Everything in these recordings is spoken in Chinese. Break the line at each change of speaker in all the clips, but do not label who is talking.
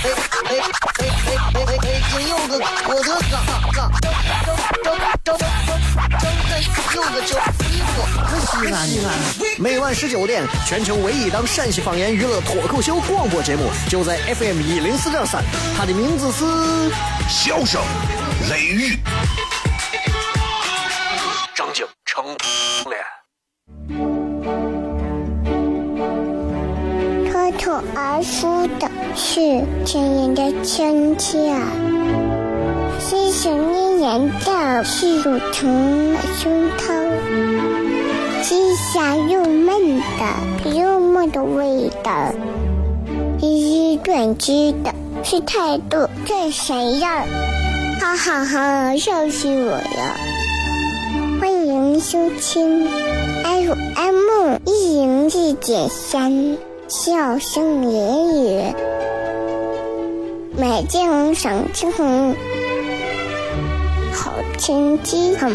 哎哎哎哎哎哎！金柚子，我的哥哥，张张张张张张柚子叫衣服，西安西安。每晚十九点，全球唯一档陕西方言娱乐脱口秀广播节目，就在 FM 一零四点三，它的名字是《
笑声雷雨》。
张景成脸。
脱而出的是亲人的亲切，细细黏黏的是乳虫的胸膛，鸡下又闷的幽默的味道，一一断句的是态度最闪耀，哈哈哈，笑死我了！欢迎收听 FM 一零四点三。笑声言语，美景赏青红，好天气很。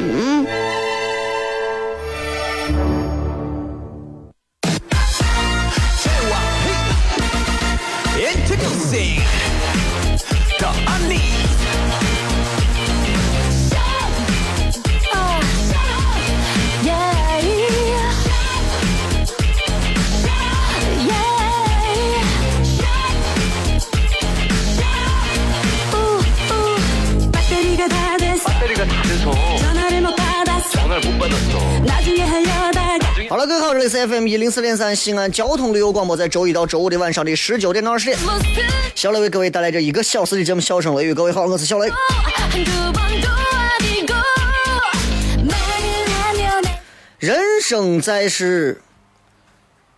FM 一零四点三西安交通旅游广播，在周一到周五的晚上的十九点到二十点，小雷为各位带来这一个小时的节目《笑声雷雨》。各位好，我是小雷。人生在世，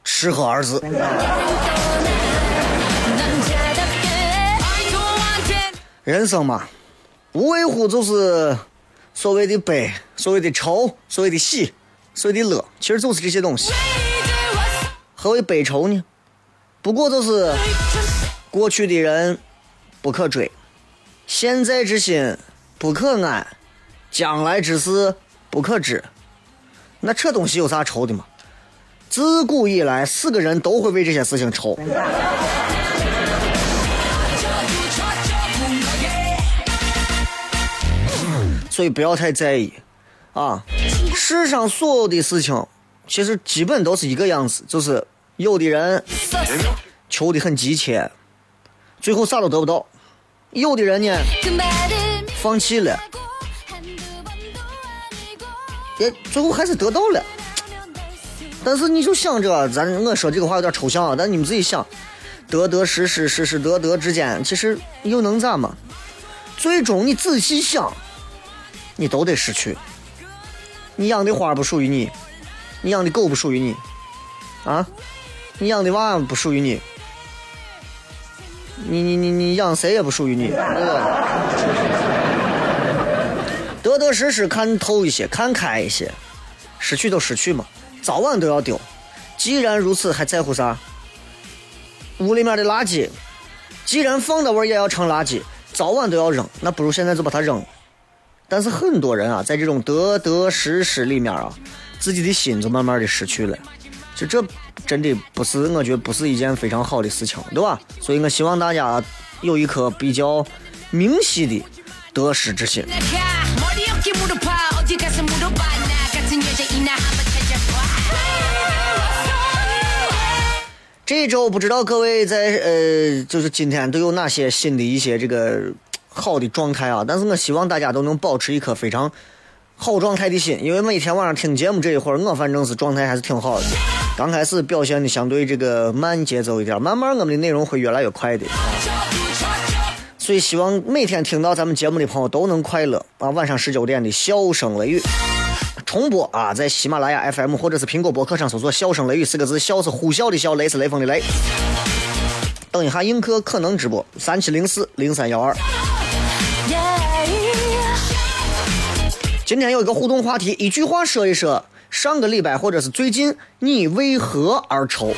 吃喝二字。人生嘛，无外乎就是所谓的悲，所谓的愁，所谓的喜。所谓的乐，其实就是这些东西。何为悲愁呢？不过就是过去的人不可追，现在之心不可安，将来之事不可知。那这东西有啥愁的嘛？自古以来，四个人都会为这些事情愁。所以不要太在意，啊。世上所有的事情，其实基本都是一个样子，就是有的人求的很急切，最后啥都得不到；有的人呢，放弃了，也最后还是得到了。但是你就想着，咱我说这个话有点抽象啊，但你们自己想，得得失失，失失得得之间，其实又能咋嘛？最终你仔细想，你都得失去。你养的花不属于你，你养的狗不属于你，啊，你养的娃不属于你，你你你你养谁也不属于你，得得失失看透一些，看开一些，失去就失去嘛，早晚都要丢。既然如此，还在乎啥？屋里面的垃圾，既然放到玩也要成垃圾，早晚都要扔，那不如现在就把它扔。但是很多人啊，在这种得得失失里面啊，自己的心就慢慢的失去了。就这真的不是，我觉得不是一件非常好的事情，对吧？所以我希望大家有一颗比较明晰的得失之心。这一周不知道各位在呃，就是今天都有哪些新的一些这个。好的状态啊！但是我希望大家都能保持一颗非常好状态的心，因为每天晚上听节目这一会儿，我反正是状态还是挺好的。刚开始表现的相对这个慢节奏一点，慢慢我们的内容会越来越快的。所以希望每天听到咱们节目的朋友都能快乐啊！晚上十九点的笑声雷雨重播啊，在喜马拉雅 FM 或者是苹果播客上搜索“笑声雷雨”四个字，笑是呼啸的笑，雷是雷锋的雷。等一下映客可能直播三七零四零三幺二。今天有一个互动话题，一句话说一说上个礼拜或者是最近你为何而愁？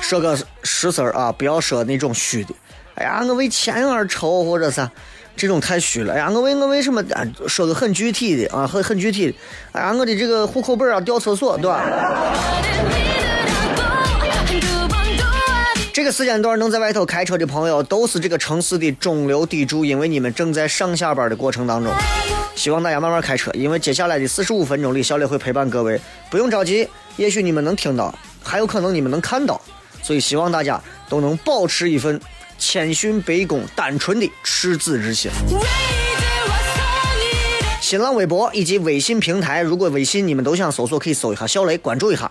说个实事儿啊，不要说那种虚的。哎呀，我为钱而愁，或者是这种太虚了。哎呀，我为我为什么？说个很具体的啊，很很具体的。哎呀，我的这个户口本啊掉厕所，对吧？这个时间段能在外头开车的朋友，都是这个城市的中流砥柱，因为你们正在上下班的过程当中。希望大家慢慢开车，因为接下来的四十五分钟里，小磊会陪伴各位。不用着急，也许你们能听到，还有可能你们能看到。所以希望大家都能保持一份谦逊卑躬、单纯的赤子之心。新浪微博以及微信平台，如果微信你们都想搜索，可以搜一下小雷，关注一下。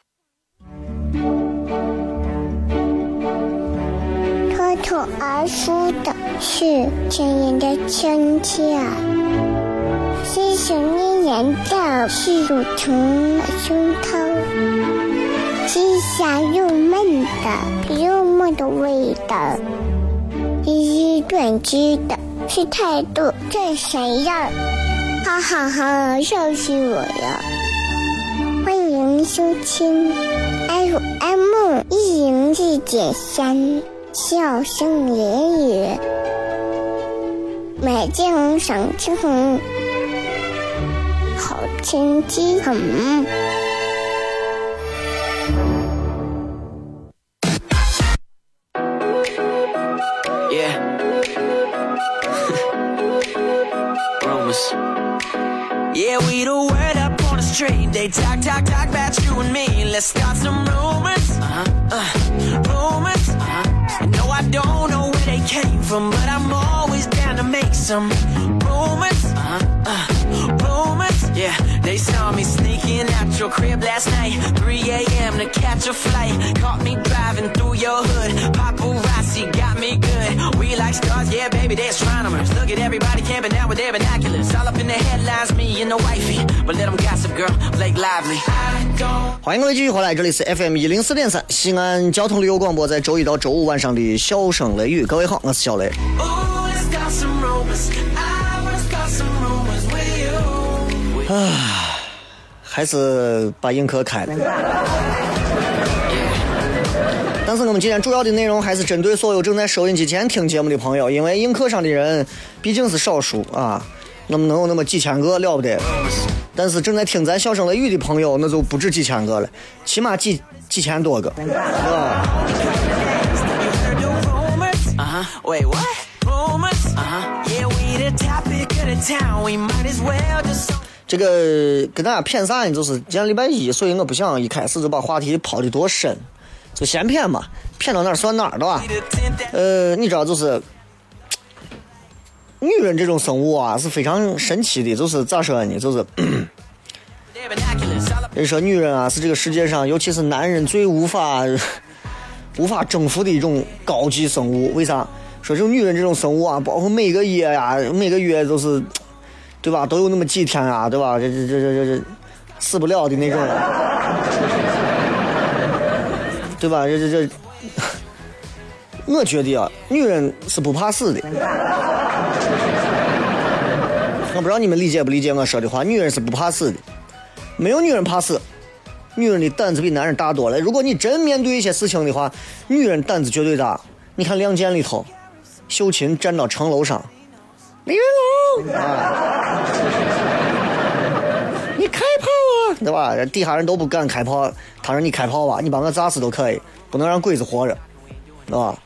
脱口而出的是亲人的亲切，是想念人的是乳虫的胸膛，是香又闷的幽默的味道，是短知的是态度这谁样？哈哈哈，笑死我了！欢迎收听 FM 一零四点三。笑声言语，美景赏青红，好天气很。
欢迎各位继续回来，这里是 FM 一零四点三西安交通旅游广播，在周一到周五晚上的笑声雷雨。各位好，我是小雷。
You.
还是把映客开了。但是我们今天主要的内容还是针对所有正在收音机前听节目的朋友，因为映客上的人毕竟是少数啊，那么能有那么几千个了不得。但是正在听咱笑声雷雨的朋友，那就不止几千个了，起码几几千多个，是吧?
Uh. Wait, what? Uh.
这个跟大家骗啥呢？就是今天礼拜一，所以我不想一开始就把话题抛的多深，就先骗嘛，骗到哪儿算哪儿，对吧呃，你知道，就是女人这种生物啊，是非常神奇的。就是咋说呢？就是 人说女人啊，是这个世界上，尤其是男人最无法 无法征服的一种高级生物。为啥？说这种女人这种生物啊，包括每个月呀、每个月都是，对吧？都有那么几天啊，对吧？这这这这这这死不了的那种，对吧？这这这，我觉得啊，女人是不怕死的。我不知道你们理解不理解我说的话，女人是不怕死的，没有女人怕死，女人的胆子比男人大多了。如果你真面对一些事情的话，女人胆子绝对大。你看《亮剑》里头，秀琴站到城楼上，李云龙啊，你开炮啊，对吧？底下人都不敢开炮，他说你开炮吧，你把我炸死都可以，不能让鬼子活着，对吧？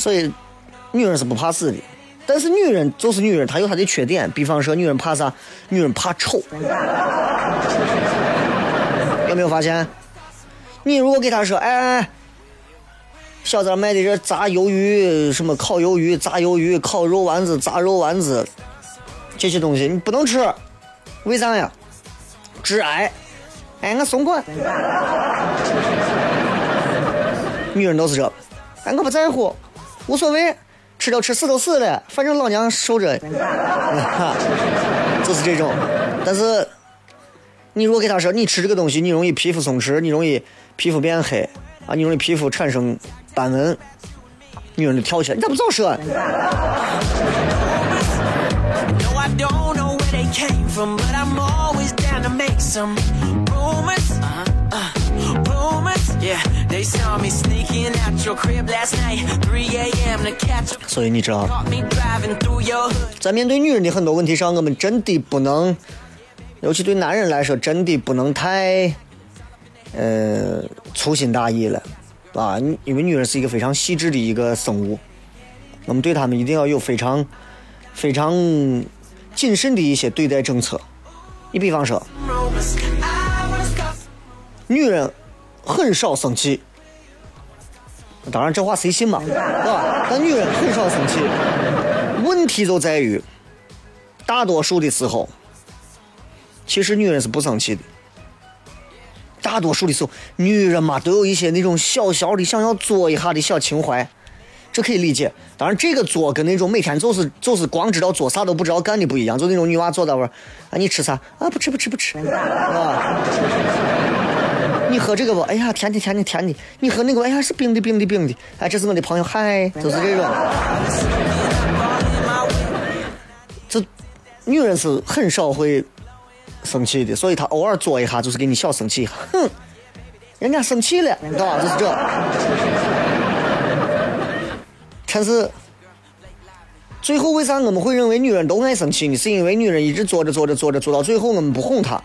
所以，女人是不怕死的。但是女人就是女人，她有她的缺点，比方说女人怕啥？女人怕丑。有没有发现？你如果给她说，哎，小子卖的这炸鱿鱼，什么烤鱿鱼、炸鱿鱼、烤肉丸子、炸肉丸子，这些东西你不能吃，为啥呀？致癌。哎，我怂管。女人都是这，哎，我不在乎，无所谓，吃都吃，死都死了，反正老娘受着，就是这种。但是，你如果给他说，你吃这个东西，你容易皮肤松弛，你容易皮肤变黑啊，你容易皮肤产生斑纹，女人就跳起来，你咋不早说？
They saw me sneaking at your crib last night, 3 a.m. to catch up.
所以你知道，在面对女人的很多问题上，我们真的不能，尤其对男人来说，真的不能太，呃，粗心大意了，啊，因为女人是一个非常细致的一个生物，我们对她们一定要有非常、非常谨慎的一些对待政策。你比方说，女人很少生气，当然这话谁信嘛，对吧？但女人很少生气，问题就在于，大多数的时候，其实女人是不生气的。大多数的时候，女人嘛都有一些那种小小的想要作一下的小情怀，这可以理解。当然，这个作跟那种每天就是就是光知道做啥都不知道干的不一样。就那种女娃坐那会儿，啊，你吃啥？啊，不吃不吃不吃，啊。你喝这个不？哎呀，甜的甜的甜的。你喝那个？哎呀，是冰的冰的冰的。哎，这是我的朋友，嗨，就是这种。这女人是很少会生气的，所以她偶尔作一下，就是给你小生气。哼，人家生气了，你知道吧？就是这。但是最后为啥我们会认为女人都爱生气呢？是因为女人一直做着做着做着做到最后，我们不哄她，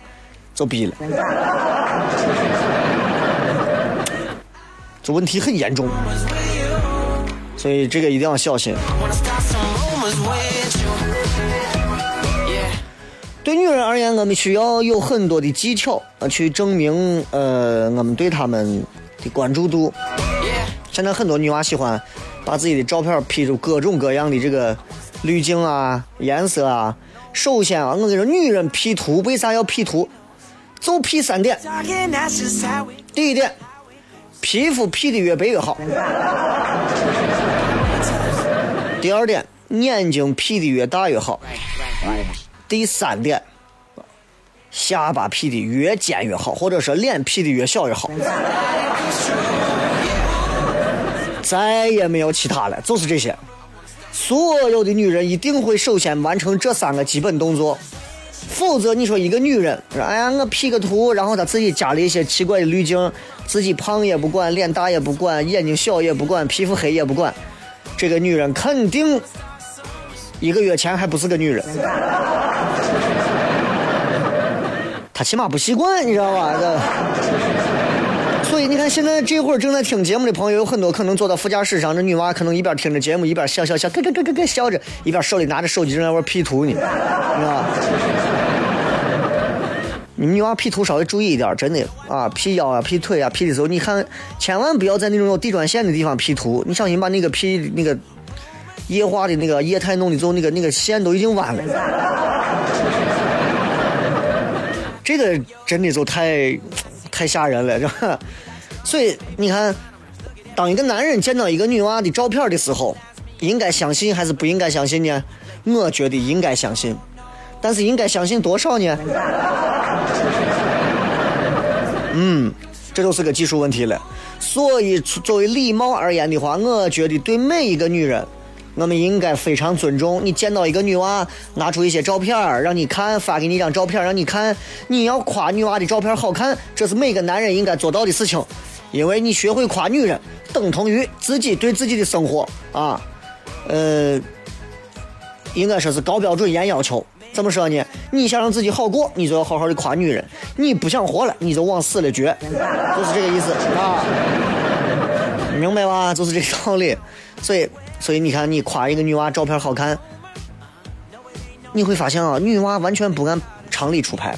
就逼了。这问题很严重，所以这个一定要小心。对女人而言，我们需要有很多的技巧啊，去证明呃我们对她们的关注度。现在很多女娃喜欢把自己的照片 P 出各种各样的这个滤镜啊、颜色啊。首先啊，我跟你说，女人 P 图为啥要 P 图？就 P 三点。第一点，皮肤 P 的越白越好。第二点，眼睛 P 的越大越好。第三点，下巴 P 的越尖越好，或者说脸 P 的越小越好。再也没有其他了，就是这些。所有的女人一定会首先完成这三个基本动作，否则你说一个女人，哎呀，我 P 个图，然后她自己加了一些奇怪的滤镜，自己胖也不管，脸大也不管，眼睛小也不管，皮肤黑也不管，这个女人肯定一个月前还不是个女人。她起码不习惯，你知道吧？这。所以你看，现在这会儿正在听节目的朋友，有很多可能坐到副驾驶上，这女娃可能一边听着节目，一边笑笑笑，咯咯咯咯咯笑着，一边手里拿着手机正在玩 P 图呢，你知道吧？你们女娃 P 图稍微注意一点，真的啊，P 腰啊，P 腿啊，P 的时候，你看千万不要在那种有地砖线的地方 P 图，你小心把那个 P 那个液化的那个液态弄的之后，那个那个线都已经弯了。这个真的就太太吓人了，是吧？所以你看，当一个男人见到一个女娃的照片的时候，应该相信还是不应该相信呢？我觉得应该相信，但是应该相信多少呢？嗯，这就是个技术问题了。所以，作为礼貌而言的话，我觉得对每一个女人，我们应该非常尊重。你见到一个女娃，拿出一些照片儿让你看，发给你一张照片儿让你看，你要夸女娃的照片好看，这是每个男人应该做到的事情。因为你学会夸女人，等同于自己对自己的生活啊，呃，应该说是高标准严要求。怎么说呢？你想让自己好过，你就要好好的夸女人；你不想活了，你就往死了撅，就是这个意思啊。明白吧？就是这个道理。所以，所以你看，你夸一个女娃照片好看，你会发现啊，女娃完全不按常理出牌。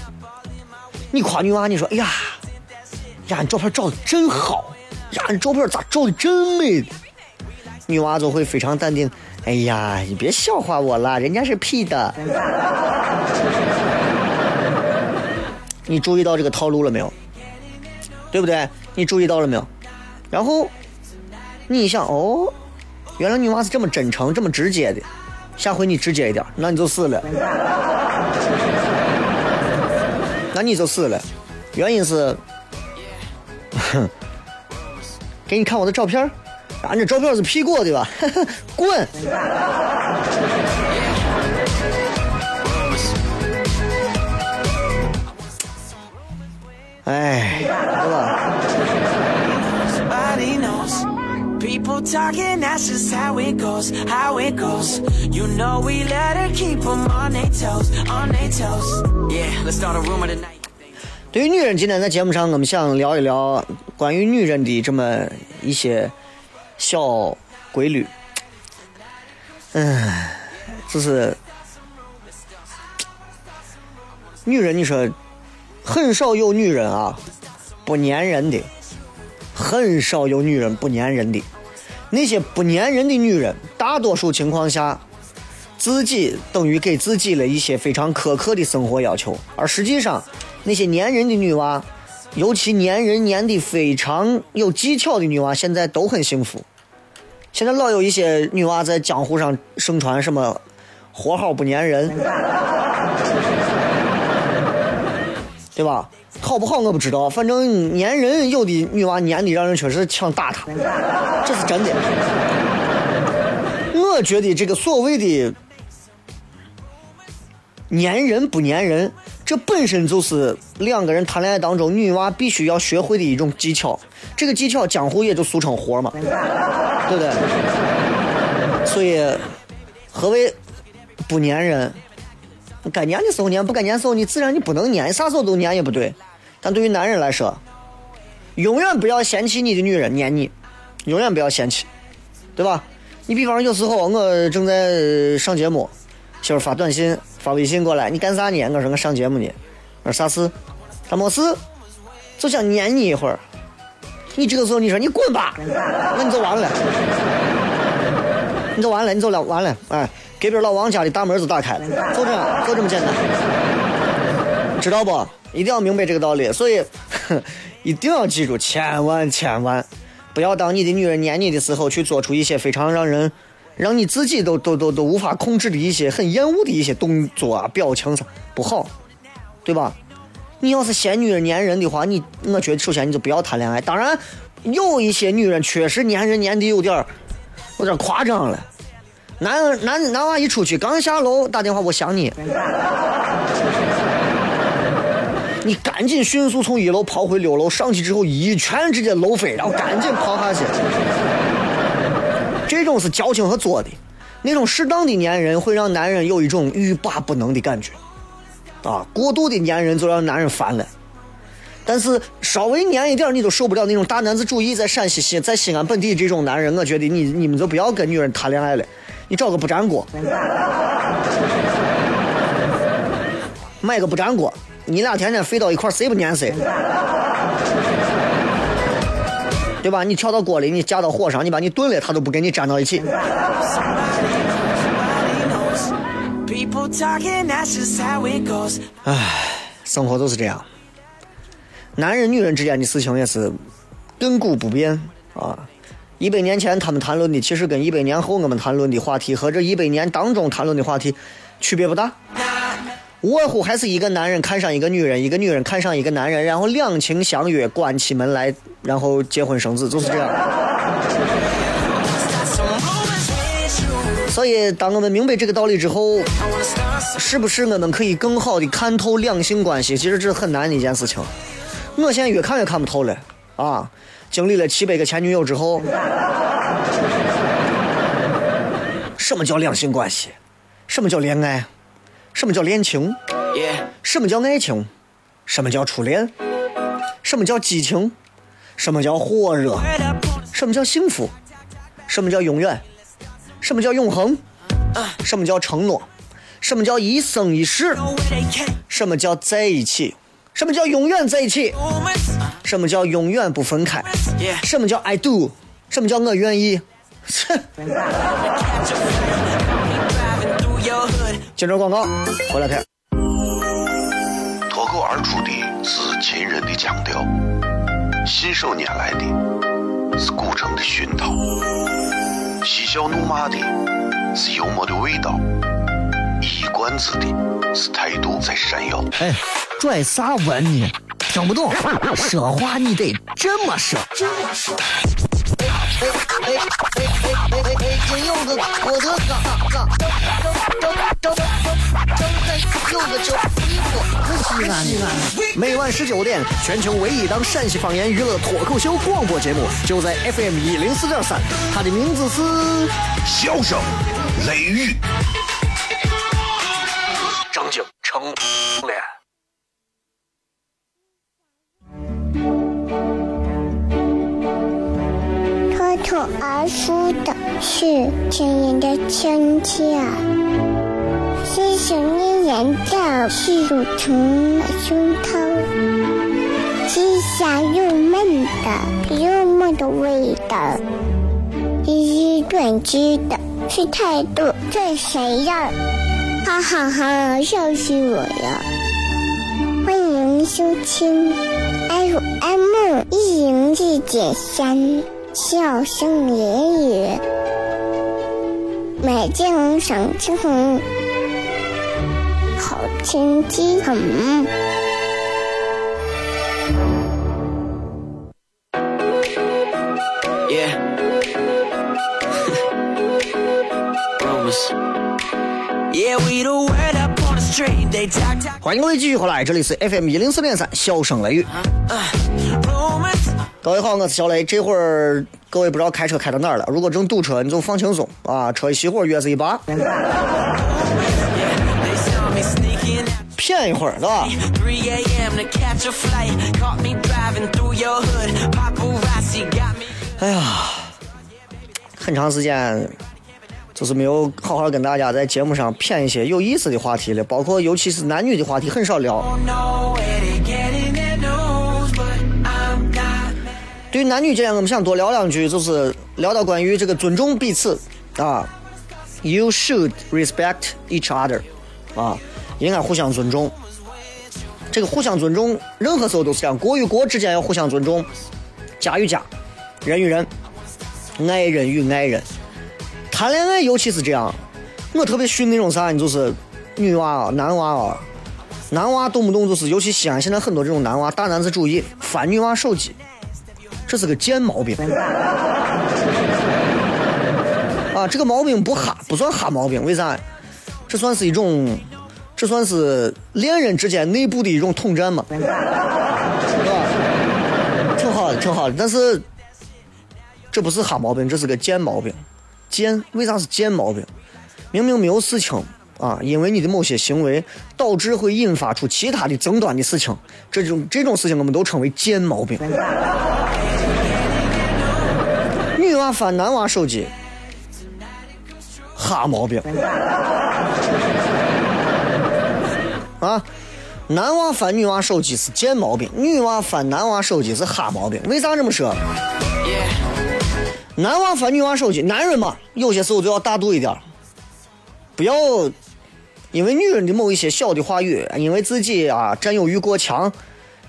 你夸女娃，你说，哎呀，呀，你照片照的真好，呀，你照片咋照的真美？女娃就会非常淡定，哎呀，你别笑话我了，人家是 P 的。你注意到这个套路了没有？对不对？你注意到了没有？然后你一想，哦，原来女娃是这么真诚、这么直接的。下回你直接一点，那你就死了。那你就死了。原因是，哼，给你看我的照片，俺这照片是 P 过的吧？滚！哎，对吧.对于女人，今天在节目上，我们想聊一聊关于女人的这么一些小规律。嗯，就是女人，你说很少有女人啊不粘人的，很少有女人不粘人的。那些不粘人的女人，大多数情况下，自己等于给自己了一些非常苛刻的生活要求，而实际上，那些粘人的女娃，尤其粘人粘的非常有技巧的女娃，现在都很幸福。现在老有一些女娃在江湖上盛传什么“活好不粘人”，对吧？好不好我不知道，反正粘人有的女娃粘的让人确实想打她，这是真的。我觉得这个所谓的粘人不粘人，这本身就是两个人谈恋爱当中女娃必须要学会的一种技巧。这个技巧江湖也就俗称活嘛，对不对？所以，何为不粘人？该粘的时候粘，不该粘的时候你自然你不能粘，啥时候都粘也不对。但对于男人来说，永远不要嫌弃你的女人粘你，永远不要嫌弃，对吧？你比方有时候我正在上节目，媳妇发短信、发微信过来，你干啥呢？我说我上节目呢。我说啥事？他没事，就想粘你一会儿。你这个时候你说你滚吧，那你就完了，你就完了，你就了完了，哎，隔壁老王家的大门就打开了，就这样，就这么简单，知道不？一定要明白这个道理，所以 一定要记住，千万千万不要当你的女人粘你的时候，去做出一些非常让人让你自己都都都都无法控制的一些很厌恶的一些动作啊、表情啥，不好，对吧？你要是嫌女人粘人的话，你我觉得首先你就不要谈恋爱。当然，有一些女人确实粘人粘的有点儿有点夸张了。男男男娃一出去，刚下楼打电话，我想你。你赶紧迅速从一楼跑回六楼，上去之后一拳直接搂飞，然后赶紧跑下去。这种是矫情和作的，那种适当的粘人会让男人有一种欲罢不能的感觉，啊，过度的粘人就让男人烦了。但是稍微粘一点你都受不了那种大男子主义，在陕西西在西安本地这种男人，我觉得你你们就不要跟女人谈恋爱了，你找个不粘锅，买个不粘锅。你俩天天飞到一块谁不粘谁？对吧？你跳到锅里，你架到火上，你把你炖了，他都不跟你粘到一起。
Goes.
生活就是这样，男人女人之间的事情也是亘古不变啊。一百年前他们谈论的，其实跟一百年后我们谈论的话题和这一百年当中谈论的话题区别不大。无外乎还是一个男人看上一个女人，一个女人看上一个男人，然后两情相悦，关起门来，然后结婚生子，就是这样。所以，当我们明白这个道理之后，是不是我们可以更好的看透两性关系？其实这是很难的一件事情。我现在越看越看不透了啊！经历了七百个前女友之后，什么叫两性关系？什么叫恋爱？什么叫恋情？什么叫爱情？什么叫初恋？什么叫激情？什么叫火热什么叫幸福？什么叫永远？什么叫永恒？什么叫承诺？什么叫一生一世.什么叫在一起？什么叫永远在一起？什么叫永远不分开？什么叫 I do？什么叫我愿意？接着广告，回来看。
脱口而出的是秦人的腔调，信手拈来的是古城的熏陶，嬉笑怒骂的是幽默的味道，一冠子的是态度在闪耀。
哎，拽啥文呢？听不懂，说话你得这么说。
哎哎哎哎哎哎！金柚子，我的嘎嘎，张张张张张张开柚子酒，衣服西安西安。每晚十九点，全球唯一档陕西方言娱乐脱口秀广播节目，就在 FM 一零四点三，它的名字是
笑声、雷雨，
张景成脸。
口而出的是甜人的亲切，是想念人的是乳虫的胸膛，是香又闷的幽默的味道，是短知的，是态度这谁呀？哈哈哈，笑死我了！欢迎收听 FM 一零四点三。笑声言语，美景赏红，好天气很。
欢迎各位继续回来，这里是 FM 一零四点三，笑声雷雨。
Uh,
各位好，我是小雷。这会儿各位不知道开车开到哪儿了？如果正堵车，你就放轻松啊，车一熄火，钥匙一拔，骗一会儿，对吧？哎呀，很长时间就是没有好好跟大家在节目上骗一些有意思的话题了，包括尤其是男女的话题很少聊。对于男女之间，我们想多聊两句，就是聊到关于这个尊重彼此啊，You should respect each other，啊，应该互相尊重。这个互相尊重，任何时候都是这样，国与国之间要互相尊重，家与家，人与人，爱人与爱人。谈恋爱尤其是这样，我特别训那种啥，就是女娃啊、男娃啊，男娃动不动就是，尤其西安现在很多这种男娃大男子主义，翻女娃手机。这是个贱毛病。啊，这个毛病不哈，不算哈毛病，为啥？这算是一种，这算是恋人之间内部的一种统战嘛，是吧？挺好的，挺好的。但是这不是哈毛病，这是个贱毛病。贱，为啥是贱毛病？明明没有事情啊，因为你的某些行为导致会引发出其他的争端的事情，这种这种事情我们都称为贱毛病。翻男娃手机，哈毛病。啊，男娃翻女娃手机是贱毛病，女娃翻男娃手机是哈毛病。为啥这么说？男娃翻女娃手机，男人嘛，有些时候就要大度一点，不要因为女人的某一些小的话语，因为自己啊占有欲过强，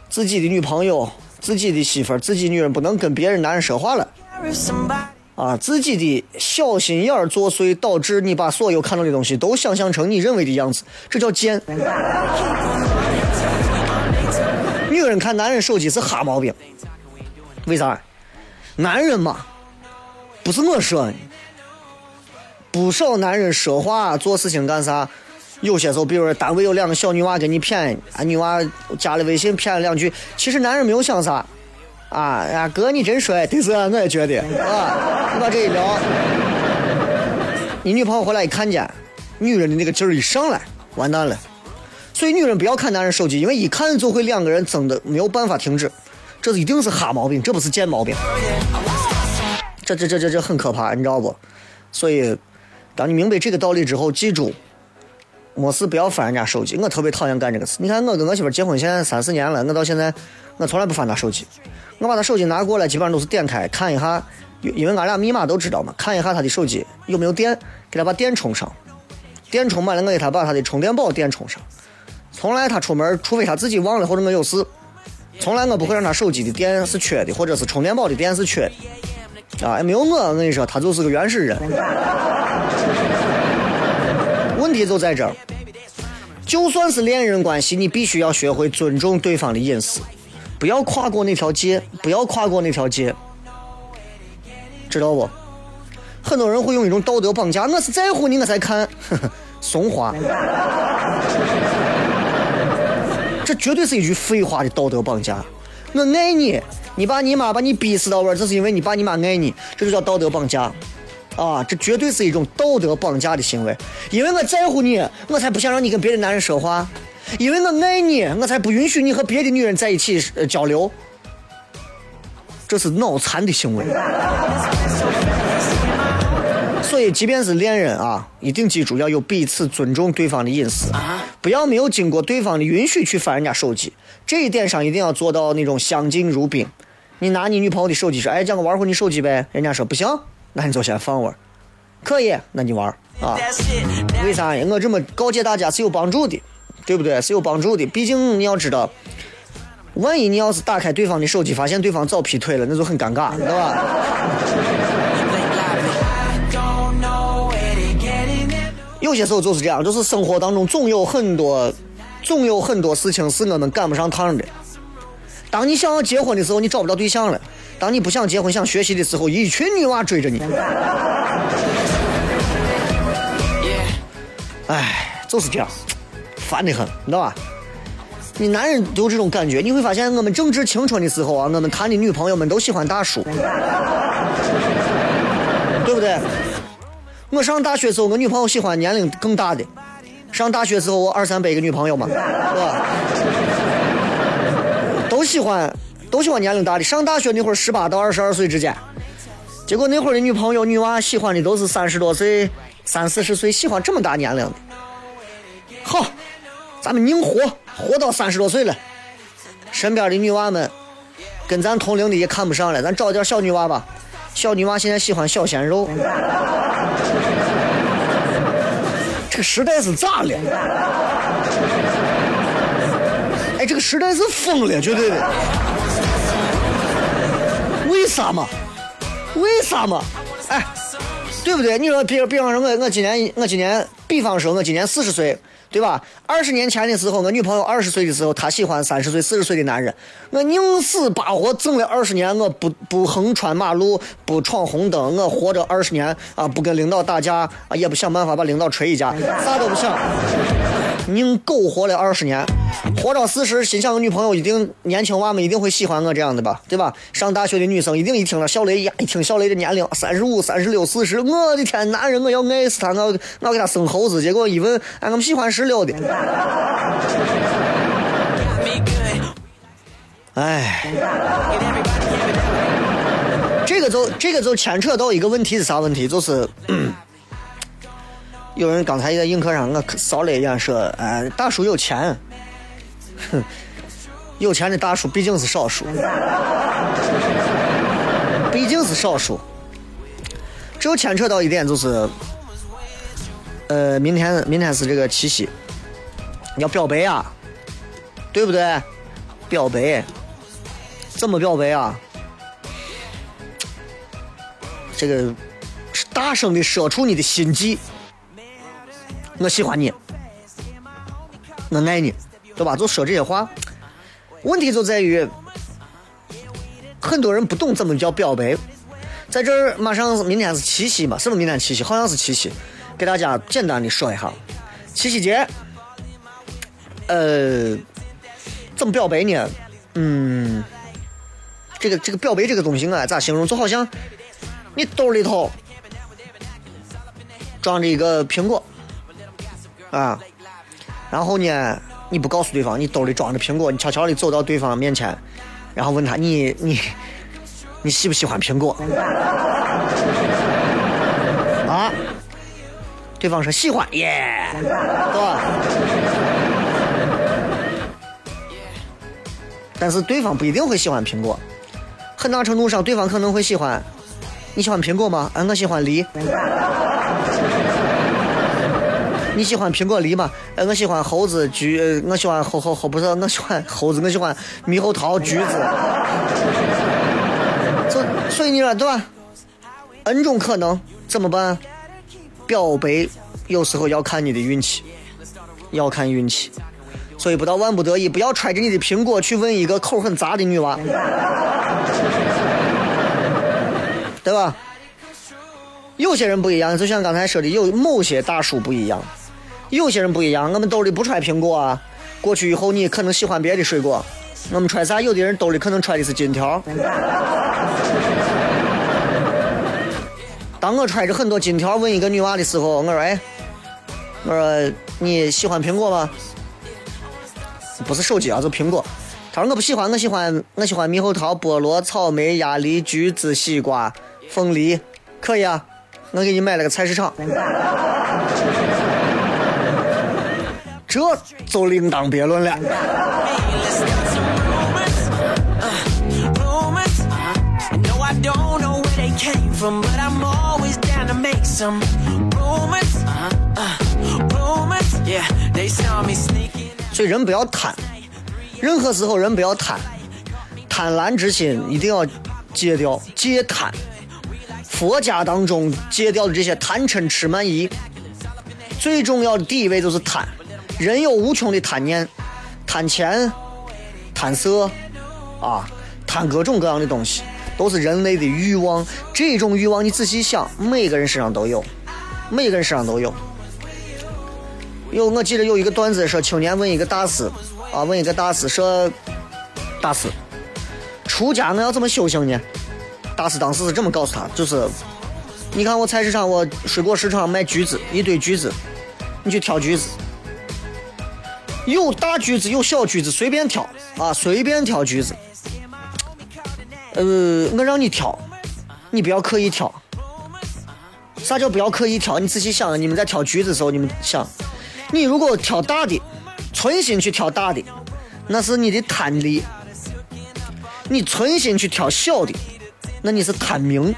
自己的女朋友、自己的媳妇、自己女人不能跟别人男人说话了。啊，自己的小心眼儿作祟，导致你把所有看到的东西都想象成你认为的样子，这叫贱。女人看男人手机是哈毛病，为啥？男人嘛，不是我说，不少男人说话做事情干啥，有些时候，比如说单位有两个小女娃给你骗，啊，女娃加了微信骗了两句，其实男人没有想啥，啊呀，哥你真帅，对是，我也觉得啊，你把这一聊，你女朋友回来一看见，女人的那个劲儿一上来，完蛋了。所以女人不要看男人手机，因为一看就会两个人争的没有办法停止，这一定是哈毛病，这不是贱毛病。这这这这这很可怕，你知道不？所以，当你明白这个道理之后，记住，没事不要翻人家手机，我特别讨厌干这个事。你看我跟我媳妇结婚现在三四年了，我到现在我从来不翻她手机，我把他手机拿过来，基本上都是点开看一下，因为俺俩密码都知道嘛，看一下他的手机有没有电，给他把电充上，电充满了我给他把他的充电宝电充上。从来他出门，除非他自己忘了或者我有事，从来我不会让他手机的电是缺的，或者是充电宝的电是缺的。啊，没有我，我跟你说，他就是个原始人。问题就在这儿，就算是恋人关系，你必须要学会尊重对方的隐私，不要跨过那条界，不要跨过那条界，知道不？很多人会用一种道德绑架，我是在乎你我才看，呵 呵怂话，这绝对是一句废话的道德绑架。我爱你，你爸你妈把你逼死到这儿，这是因为你爸你妈爱你，这就叫道德绑架。啊，这绝对是一种道德绑架的行为。因为我在乎你，我才不想让你跟别的男人说话；因为我爱你，我才不允许你和别的女人在一起呃交流。这是脑残的行为。所以，即便是恋人啊，一定记住要有彼此尊重对方的隐私，不要没有经过对方的允许去翻人家手机。这一点上一定要做到那种相敬如宾。你拿你女朋友的手机说：“哎，讲个玩会儿你手机呗。”人家说不行。那你就先放会儿，可以，那你玩啊？为啥呀？我这么告诫大家是有帮助的，对不对？是有帮助的。毕竟你要知道，万一你要是打开对方的手机，发现对方早劈腿了，那就很尴尬，知道吧？有些时候就是这样，就是生活当中总有很多，总有很多事情是我们赶不上趟的。当你想要结婚的时候，你找不到对象了。当你不想结婚、想学习的时候，一群女娃追着你。哎，就是这样，烦得很，你知道吧？你男人都有这种感觉，你会发现，我们正值青春的时候啊，我们谈的女朋友们都喜欢大叔，对不对？我上大学时候，我女朋友喜欢年龄更大的。上大学时候，我二三百个女朋友嘛，是吧？都喜欢。都喜欢年龄大的，上大学那会儿十八到二十二岁之间，结果那会儿的女朋友女娃喜欢的都是三十多岁、三四十岁，喜欢这么大年龄的。好，咱们硬活，活到三十多岁了，身边的女娃们跟咱同龄的也看不上了，咱找点小女娃吧。小女娃现在喜欢小鲜肉，这个时代是咋了？哎，这个时代是疯了，绝对的。为啥嘛？为啥嘛？哎，对不对？你说，比比方说，我我今年我今年，比方说，我今年四十岁，对吧？二十年前的时候，我女朋友二十岁的时候，她喜欢三十岁、四十岁的男人。我宁死把活挣了二十年，我不不横穿马路，不闯红灯，我活着二十年啊，不跟领导打架啊，也不想办法把领导锤一架，啥都不想。宁苟活了二十年，活到四十，心想女朋友一定年轻娃们一定会喜欢我这样的吧，对吧？上大学的女生一定一听了小雷呀，一听小雷的年龄三十五、三十六、四十，我的天，男人我要爱死他，我我要给他生猴子。结果一问，哎，我们喜欢十六的。哎，这个就这个就牵扯到一个问题是啥问题？就是。有人刚才在映客上，我扫了一眼，说：“哎，大叔有钱。”哼，有钱的大叔毕竟是少数，毕竟是少数。这又牵扯到一点，就是，呃，明天明天是这个七夕，你要表白啊，对不对？表白，怎么表白啊？这个大声的说出你的心迹。我喜欢你，我爱你，对吧？就说这些话，问题就在于很多人不懂怎么叫表白。在这儿，马上明天是七夕嘛？是不是明天七夕？好像是七夕。给大家简单的说一下，七夕节，呃，怎么表白呢？嗯，这个这个表白这个东西啊，咋形容？就好像你兜里头装着一个苹果。啊，然后呢，你不告诉对方，你兜里装着苹果，你悄悄的走到对方面前，然后问他，你你你喜不喜欢苹果？啊，对方说喜欢，耶，对吧？但是对方不一定会喜欢苹果，很大程度上，对方可能会喜欢。你喜欢苹果吗？哎，我喜欢梨。你喜欢苹果梨吗？哎，我喜欢猴子橘，我喜欢猴猴猴不是，我喜欢猴子，我喜欢猕猴桃橘子。所所以你说对吧？N 种可能怎么办？表白有时候要看你的运气，要看运气。所以不到万不得已，不要揣着你的苹果去问一个口很杂的女娃，对吧？有些人不一样，就像刚才说的，有某些大叔不一样，有些人不一样。我们兜里不揣苹果啊，过去以后你可能喜欢别的水果，我们揣啥？有的人兜里可能揣的是金条。当我揣着很多金条问一个女娃的时候，我说：“哎，我说你喜欢苹果吗？”不是手机啊，是苹果。他说我不喜欢，我喜欢我喜欢猕猴桃、菠萝、草莓、鸭梨、橘子、西瓜、凤梨，可以啊，我给你买了个菜市场。这就另当别论了。所以人不要贪，任何时候人不要贪，贪婪之心一定要戒掉，戒贪。佛家当中戒掉的这些贪嗔痴慢疑，最重要的第一位就是贪。人有无穷的贪念，贪钱、贪色，啊，贪各种各样的东西，都是人类的欲望。这种欲望你仔细想，每个人身上都有，每个人身上都有。有我记得有一个段子说，青年问一个大师，啊，问一个大师说，大师，出家我要怎么修行呢？大师当时是这么告诉他，就是，你看我菜市场，我水果市场卖橘子，一堆橘子，你去挑橘子，有大橘子有小橘子，随便挑啊，随便挑橘子。呃，我让你挑，你不要刻意挑。啥叫不要刻意挑？你仔细想，你们在挑橘子的时候，你们想，你如果挑大的，存心去挑大的，那是你的贪利；你存心去挑小的，那你是贪名。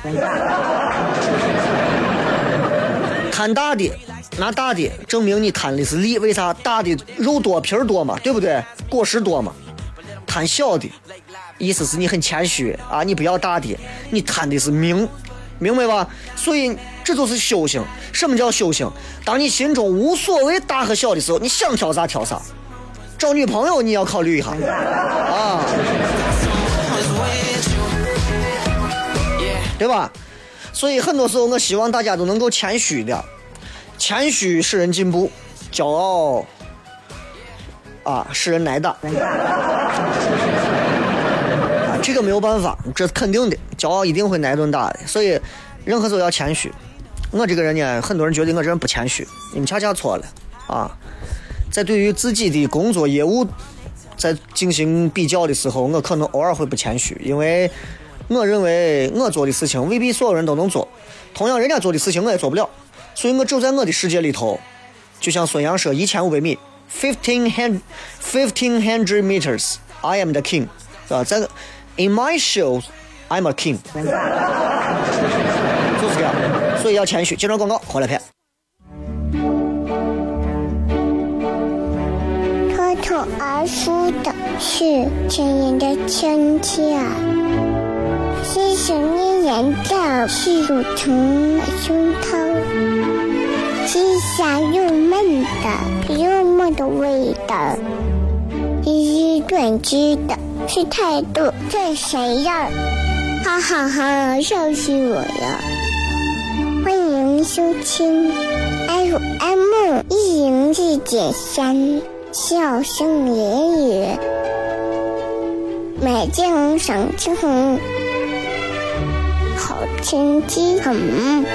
贪大的，拿大的证明你贪的是利，为啥？大的肉多皮儿多嘛，对不对？果实多嘛。贪小的，意思是你很谦虚啊，你不要大的，你贪的是名，明白吧？所以这就是修行。什么叫修行？当你心中无所谓大和小的时候，你想挑啥挑啥。找女朋友你要考虑一下啊，对吧？所以很多时候，我希望大家都能够谦虚一点，谦虚使人进步，骄傲啊使人挨打。啊，这个没有办法，这是肯定的，骄傲一定会挨顿打的。所以，任何时候要谦虚。我这个人呢，很多人觉得我这人不谦虚，你们恰恰错了啊！在对于自己的工作业务在进行比较的时候，我可能偶尔会不谦虚，因为我认为我做的事情未必所有人都能做，同样人家做的事情我也做不了，所以我走在我的世界里头，就像孙杨说一千五百米，fifteen hand fifteen hundred meters，I am the king，是吧？在 in my shoes I'm a king，就是这样，所以要谦虚。接着广告，回来片。
脱口而出的是亲人的亲切，是想念人的是乳虫的胸膛，是香又闷的幽默的味道，一语短知的是态度这谁呀？哈哈哈，笑死我了！欢迎收听 FM 一零四点三，笑声言语，美景赏青红，好天气很。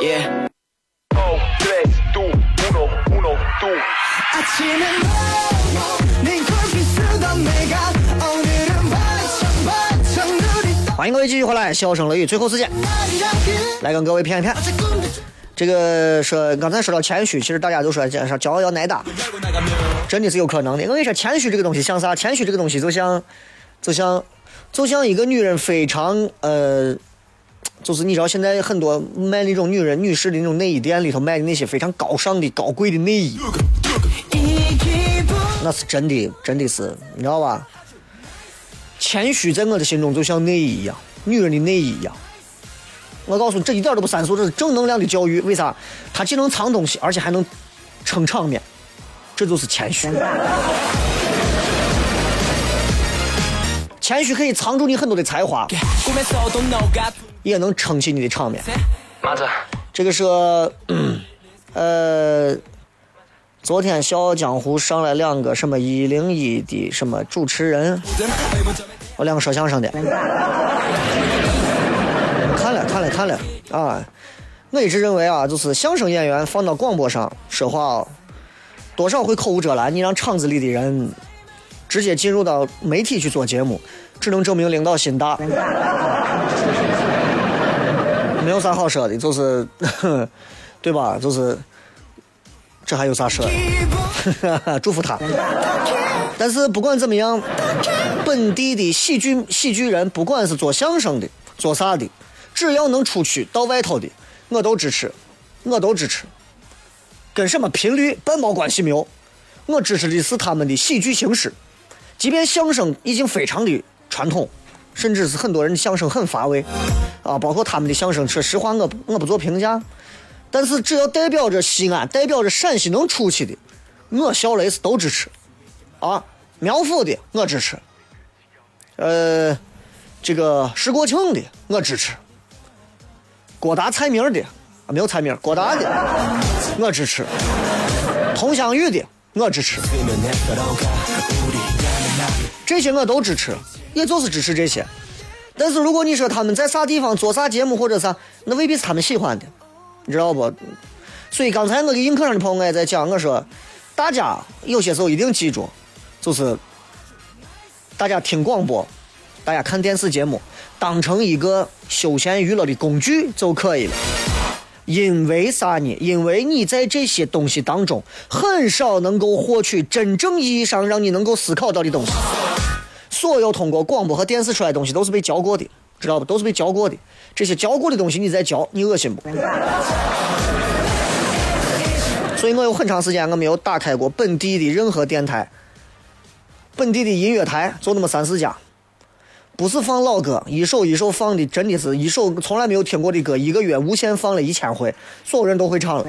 Yeah.
아침에 널 네 굴빛 쓰던 내가 오늘은 반짝 반짝 눈이 떠
欢迎各位继续回来，笑声雷雨，最后时间来跟各位骗一骗。 这个说刚才说到谦虚，其实大家都说讲啥骄傲要挨打，真的是有可能的。我跟你说，谦虚这个东西像啥？谦虚这个东西就像，就像，就像一个女人非常呃，就是你知道现在很多卖那种女人女士的那种内衣店里头卖的那些非常高尚的高贵的内衣，那是真的，真的是，你知道吧？谦虚在我的心中就像内衣一样，女人的内衣一样。我告诉你，这一点都不三俗，这是正能量的教育。为啥？它既能藏东西，而且还能撑场面，这就是谦虚。谦虚可以藏住你很多的才华，也能撑起你的场面。这个是，呃，昨天《笑傲江湖》上来两个什么一零一的什么主持人，我两个说相声的。看了看了啊！我一直认为啊，就是相声演员放到广播上说话，多少会口无遮拦。你让场子里的人直接进入到媒体去做节目，只能证明领导心大，没有啥好说的，就是 对吧？就是这还有啥说的？祝福他。但是不管怎么样，本地的喜剧喜剧人，不管是做相声的，做啥的。只要能出去到外头的，我都支持，我都支持。跟什么频率半毛关系没有，我支持的是他们的喜剧形式。即便相声已经非常的传统，甚至是很多人的相声很乏味，啊，包括他们的相声，说实话我我不做评价。但是只要代表着西安、代表着陕西能出去的，我小雷是都支持。啊，苗阜的我支持，呃，这个石国庆的我支持。郭达蔡明的，没有蔡明，郭达的我支持。佟湘玉的我支持。这些我都支持，也就是支持这些。但是如果你说他们在啥地方做啥节目或者啥，那未必是他们喜欢的，你知道不？所以刚才我给映客上的朋友我也在讲，我说大家有些时候一定记住，就是大家听广播，大家看电视节目。当成一个休闲娱乐的工具就可以了，因为啥呢？因为你在这些东西当中很少能够获取真正意义上让你能够思考到的东西。所有通过广播和电视出来的东西都是被教过的，知道不？都是被教过的。这些教过的东西你再教，你恶心不？所以我有很长时间我没有打开过本地的任何电台，本地的音乐台就那么三四家。不是放老歌，一首一首放的，真的是一首从来没有听过的歌，一个月无限放了一千回，所有人都会唱了。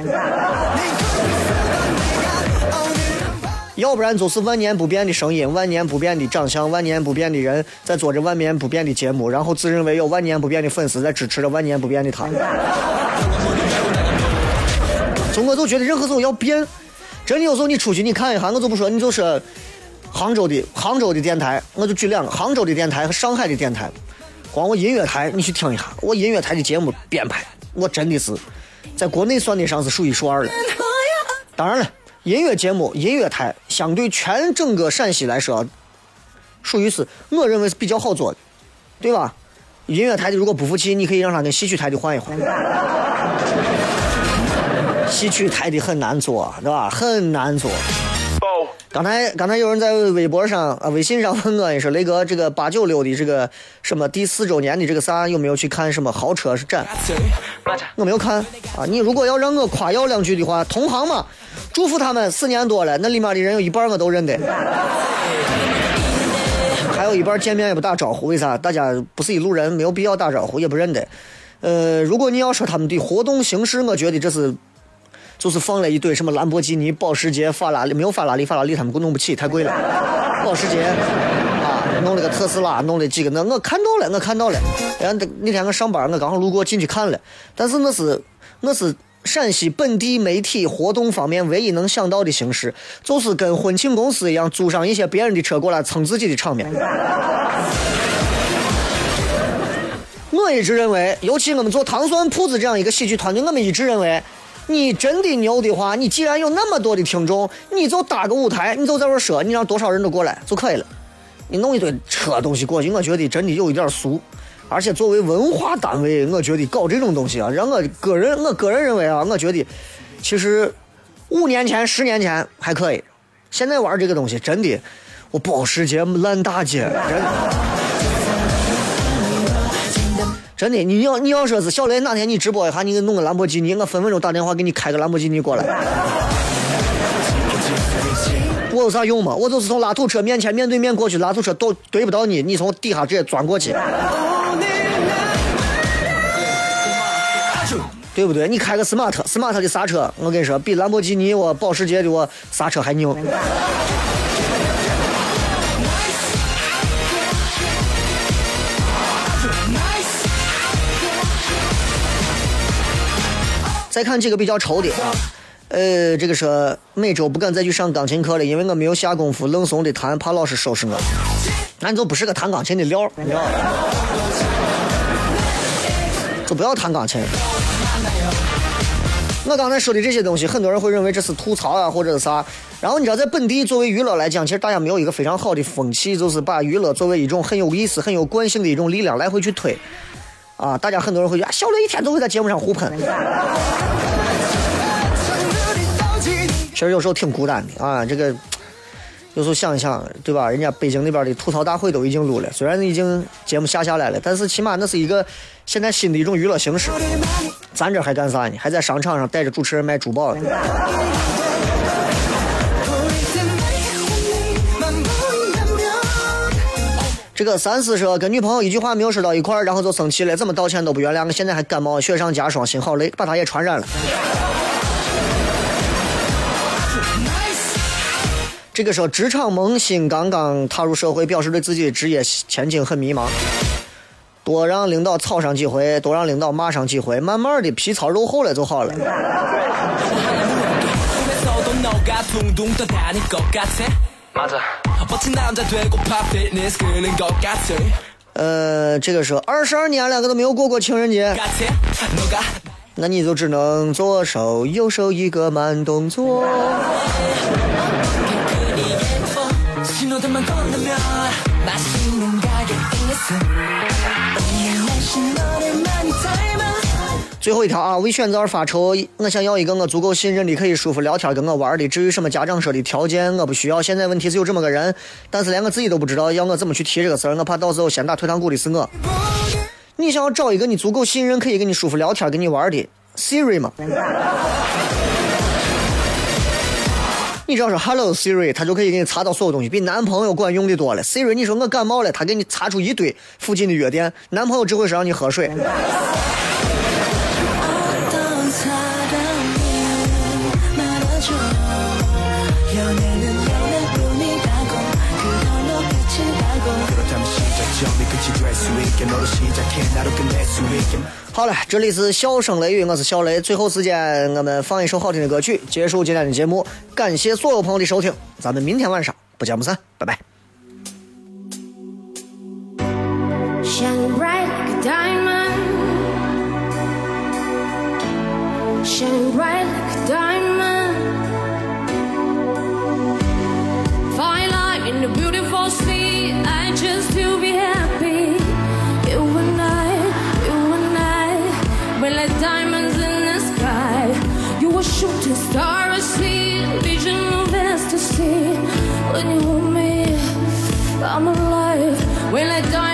要不然就是万年不变的声音，万年不变的长相，万年不变的人在做着万年不变的节目，然后自认为有万年不变的粉丝在支持着万年不变的他。所以我就觉得任何时候要变，真的有时候你出去你看一下，我就不说，你就说。杭州的杭州的电台，我就举两个杭州的电台和上海的电台。光我音乐台，你去听一下，我音乐台的节目编排，我真的是在国内算得上是数一数二的。当然了，音乐节目音乐台相对全整个陕西来说，属于是我认为是比较好做的，对吧？音乐台的如果不服气，你可以让他跟戏曲台的换一换。戏曲台的很难做，对吧？很难做。刚才刚才有人在微博上啊、微信上问我，说雷哥，这个八九六的这个什么第四周年的这个啥，有没有去看什么豪车展？我没有看啊。你如果要让我夸耀两句的话，同行嘛，祝福他们四年多了，那里面的人有一半我都认得，还有一半见面也不打招呼，为啥？大家不是一路人，没有必要打招呼，也不认得。呃，如果你要说他们的活动形式，我觉得这是。就是放了一堆什么兰博基尼、保时捷、法拉利，没有法拉利，法拉利他们弄不起，太贵了。保时捷啊，弄了个特斯拉，弄了几个，那我看到了，我看到了。然后那天我上班，我刚好路过进去看了，但是那是那是陕西本地媒体活动方面唯一能想到的形式，就是跟婚庆公司一样，租上一些别人的车过来蹭自己的场面。我一直认为，尤其我们做糖蒜铺子这样一个喜剧团队，我们一直认为。你真的牛的话，你既然有那么多的听众，你就搭个舞台，你就在这说，你让多少人都过来就可以了。你弄一堆车东西过去，我觉得真的有一点俗。而且作为文化单位，我觉得搞这种东西啊，让我个人我个人认为啊，我觉得其实五年前、十年前还可以，现在玩这个东西真的，我保时捷烂大街，真的。真的，你要你要说是小雷哪天你直播一下，你给弄个兰博基尼，我分分钟打电话给你开个兰博基尼过来。我有啥用嘛？我就是从拉土车面前面对面过去，拉土车都怼不到你，你从底下直接钻过去，对不对？你开个 smart，smart 的刹车，我跟你说，比兰博基尼我保时捷的我刹车还牛。再看几个比较抽的啊，呃，这个说每周不敢再去上钢琴课了，因为我没有下功夫，愣怂的弹，怕老师收拾我。那你就不是个弹钢琴的料，你知道吗？就不要弹钢琴。我刚才说的这些东西，很多人会认为这是吐槽啊，或者是啥。然后你知道，在本地作为娱乐来讲，其实大家没有一个非常好的风气，就是把娱乐作为一种很有意思、很有惯性的一种力量来回去推。啊，大家很多人会觉得啊小雷一天都会在节目上互喷，其实有时候挺孤单的啊。这个有时候想一想，对吧？人家北京那边的吐槽大会都已经录了，虽然已经节目下下来了，但是起码那是一个现在新的一种娱乐形式。咱这还干啥呢？还在商场上带着主持人卖珠宝。这个三四说跟女朋友一句话没有说到一块儿，然后就生气了，怎么道歉都不原谅，现在还感冒，雪上加霜，心好累，把他也传染了。这个说职场萌新刚刚踏入社会，表示对自己的职业前景很迷茫，多让领导吵上几回，多让领导骂上几回，慢慢的皮糙肉厚了就好了。马子呃，这个说二十二年两个都没有过过情人节，那你就只能左手右手一个慢动作。最后一条啊，为选择而发愁。我想要一个我足够信任的、可以舒服聊天跟我玩的。至于什么家长说的条件，我不需要。现在问题是有这么个人，但是连我自己都不知道要我怎么去提这个事儿。我怕到时候先打退堂鼓的是我。你想要找一个你足够信任、可以跟你舒服聊天、跟你玩的 Siri 吗？你只要说 Hello Siri，他就可以给你查到所有东西，比男朋友管用的多了。Siri，你说我感冒了，他给你查出一堆附近的药店。男朋友只会说让你喝水。好了，这里是笑声雷雨，我是小雷。最后时间，我们放一首好听的歌曲，结束今天的节目。感谢所有朋友的收听，咱们明天晚上不见不散，拜拜。I'm alive. We let diamonds in the sky. You were shooting star, I see a vision of ecstasy. When you hold me, I'm alive. When I die.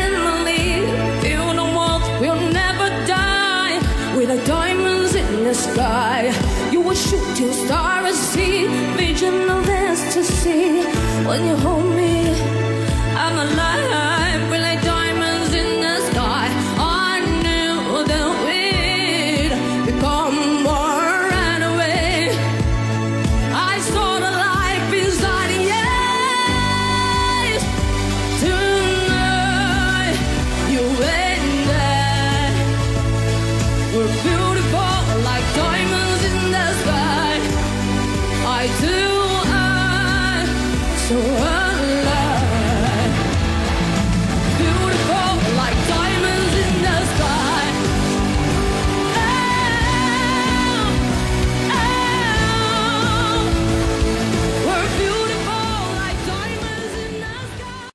shooting star I see, ecstasy. When you hold me, I'm alive.